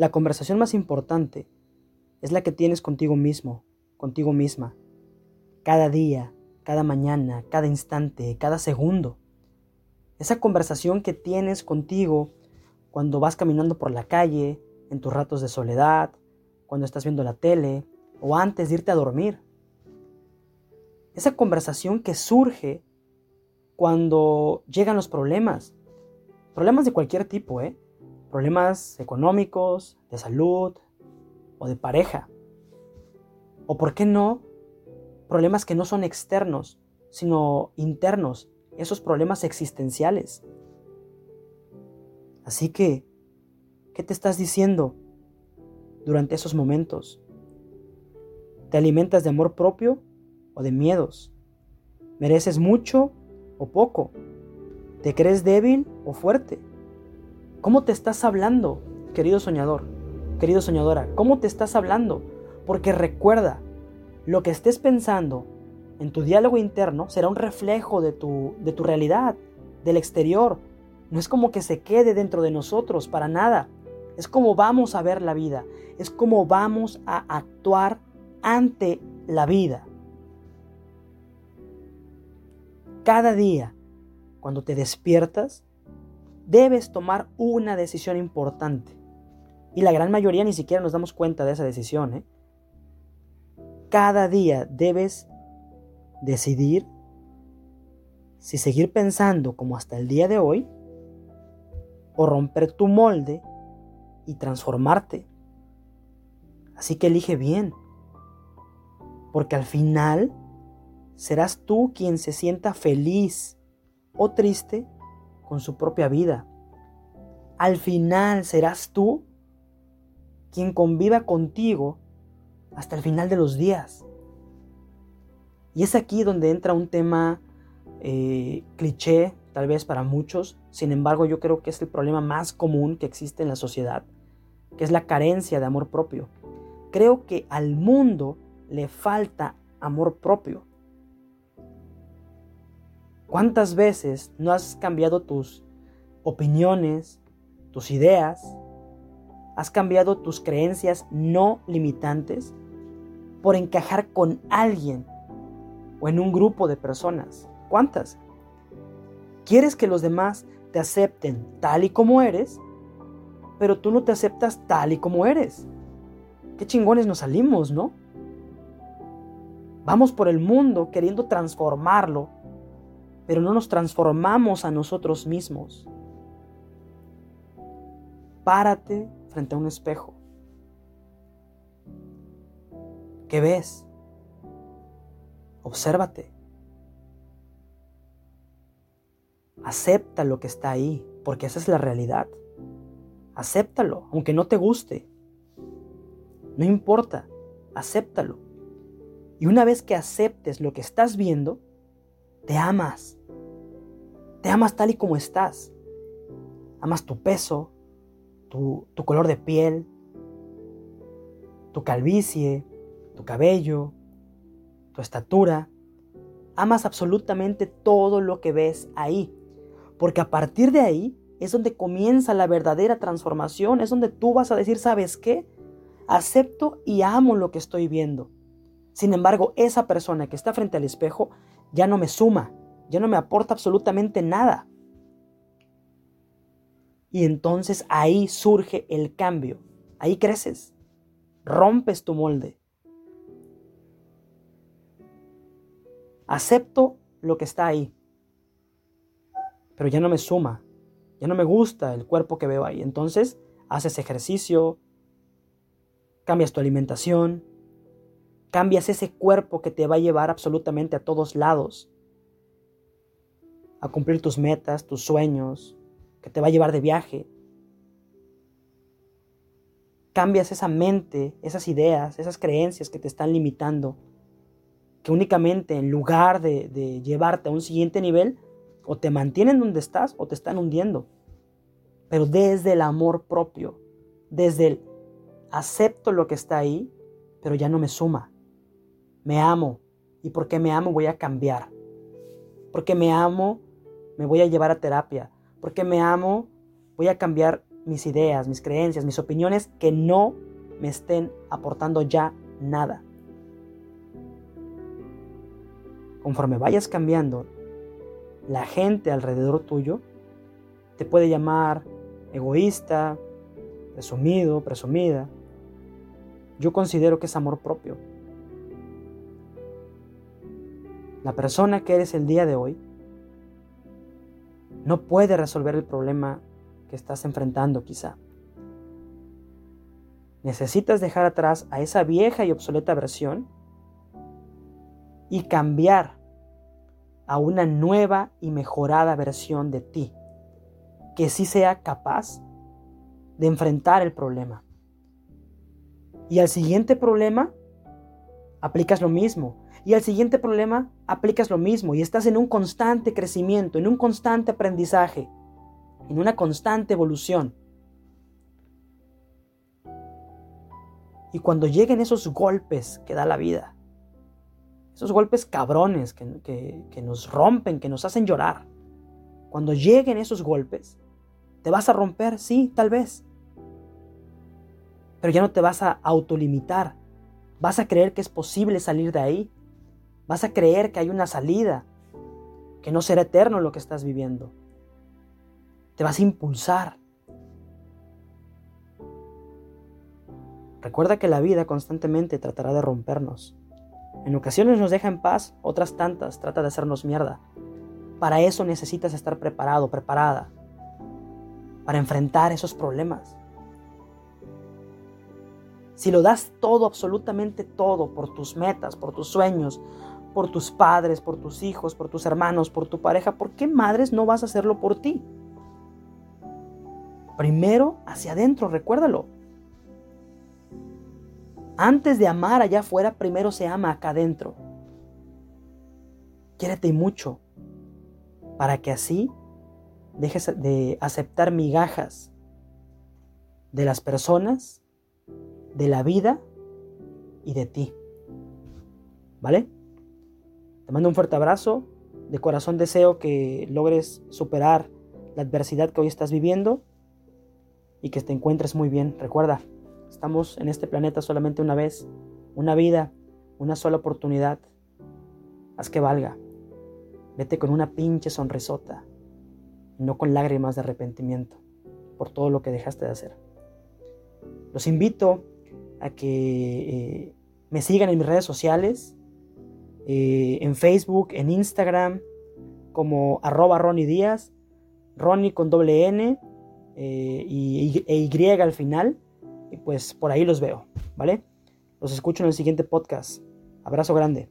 La conversación más importante es la que tienes contigo mismo, contigo misma, cada día, cada mañana, cada instante, cada segundo. Esa conversación que tienes contigo cuando vas caminando por la calle, en tus ratos de soledad, cuando estás viendo la tele o antes de irte a dormir. Esa conversación que surge cuando llegan los problemas. Problemas de cualquier tipo, ¿eh? Problemas económicos, de salud o de pareja. O por qué no, problemas que no son externos, sino internos, esos problemas existenciales. Así que, ¿qué te estás diciendo durante esos momentos? ¿Te alimentas de amor propio o de miedos? ¿Mereces mucho o poco? ¿Te crees débil o fuerte? ¿Cómo te estás hablando, querido soñador, querido soñadora? ¿Cómo te estás hablando? Porque recuerda, lo que estés pensando en tu diálogo interno será un reflejo de tu, de tu realidad, del exterior. No es como que se quede dentro de nosotros, para nada. Es como vamos a ver la vida, es como vamos a actuar ante la vida. Cada día, cuando te despiertas, debes tomar una decisión importante. Y la gran mayoría ni siquiera nos damos cuenta de esa decisión. ¿eh? Cada día debes decidir si seguir pensando como hasta el día de hoy o romper tu molde y transformarte. Así que elige bien, porque al final serás tú quien se sienta feliz o triste con su propia vida. Al final serás tú quien conviva contigo hasta el final de los días. Y es aquí donde entra un tema eh, cliché, tal vez para muchos, sin embargo yo creo que es el problema más común que existe en la sociedad, que es la carencia de amor propio. Creo que al mundo le falta amor propio. ¿Cuántas veces no has cambiado tus opiniones, tus ideas? ¿Has cambiado tus creencias no limitantes por encajar con alguien o en un grupo de personas? ¿Cuántas? ¿Quieres que los demás te acepten tal y como eres? Pero tú no te aceptas tal y como eres. Qué chingones nos salimos, ¿no? Vamos por el mundo queriendo transformarlo pero no nos transformamos a nosotros mismos. Párate frente a un espejo. ¿Qué ves? Obsérvate. Acepta lo que está ahí, porque esa es la realidad. Acéptalo, aunque no te guste. No importa, acéptalo. Y una vez que aceptes lo que estás viendo, te amas. Te amas tal y como estás. Amas tu peso, tu, color de piel, tu calvicie, tu cabello, tu estatura. Amas absolutamente todo lo que ves ahí. Porque a partir de ahí es donde comienza la verdadera transformación. Es donde tú vas a decir, ¿sabes qué? Acepto y amo lo que estoy viendo. Sin embargo, esa persona que está frente al espejo ya no me suma, ya no me aporta absolutamente nada. Y entonces ahí surge el cambio, ahí creces, rompes tu molde. Acepto lo que está ahí, pero ya no me suma, ya no me gusta el cuerpo que veo ahí. Entonces haces ejercicio, cambias tu alimentación, cambias ese cuerpo que te va a llevar absolutamente a todos lados a cumplir tus metas, tus sueños, que te va a llevar de viaje. Cambias esa mente, esas ideas, esas creencias que te están limitando, que únicamente en lugar de, llevarte a un siguiente nivel, o te mantienen donde estás o te están hundiendo. Pero desde el amor propio, desde el acepto lo que está ahí, pero ya no me suma. Me amo. Y porque me amo voy a cambiar. Porque me amo me voy a llevar a terapia, porque me amo, voy a cambiar mis ideas, mis creencias, mis opiniones que no me estén aportando ya nada. Conforme vayas cambiando, la gente alrededor tuyo te puede llamar egoísta, presumido, presumida. Yo considero que es amor propio. La persona que eres el día de hoy no puede resolver el problema que estás enfrentando quizá. Necesitas dejar atrás a esa vieja y obsoleta versión y cambiar a una nueva y mejorada versión de ti, que sí sea capaz de enfrentar el problema. Y al siguiente problema, aplicas lo mismo. Y al siguiente problema, aplicas lo mismo. Y estás en un constante crecimiento, en un constante aprendizaje, en una constante evolución. Y cuando lleguen esos golpes que da la vida, esos golpes cabrones que, que, nos rompen, que nos hacen llorar, cuando lleguen esos golpes, ¿te vas a romper? Sí, tal vez. Pero ya no te vas a autolimitar. Vas a creer que es posible salir de ahí. Vas a creer que hay una salida, que no será eterno lo que estás viviendo. Te vas a impulsar. Recuerda que la vida constantemente tratará de rompernos. En ocasiones nos deja en paz, otras tantas trata de hacernos mierda. Para eso necesitas estar preparado, preparada, para enfrentar esos problemas. Si lo das todo, absolutamente todo, por tus metas, por tus sueños, por tus padres, por tus hijos, por tus hermanos, por tu pareja, ¿por qué madres no vas a hacerlo por ti? Primero hacia adentro, recuérdalo. Antes de amar allá afuera, primero se ama acá adentro. Quiérete mucho para que así dejes de aceptar migajas de las personas, de la vida y de ti. ¿Vale? Te mando un fuerte abrazo. De corazón deseo que logres superar la adversidad que hoy estás viviendo y que te encuentres muy bien. Recuerda, Estamos en este planeta solamente una vez, una vida, una sola oportunidad. Haz que valga. Vete con una pinche sonrisota no con lágrimas de arrepentimiento por todo lo que dejaste de hacer. Los invito a que eh, me sigan en mis redes sociales, eh, en Facebook, en Instagram, como arroba Ronnie Díaz, Ronnie con doble N eh, y, e Y al final. Y pues por ahí los veo, ¿vale? Los escucho en el siguiente podcast. Abrazo grande.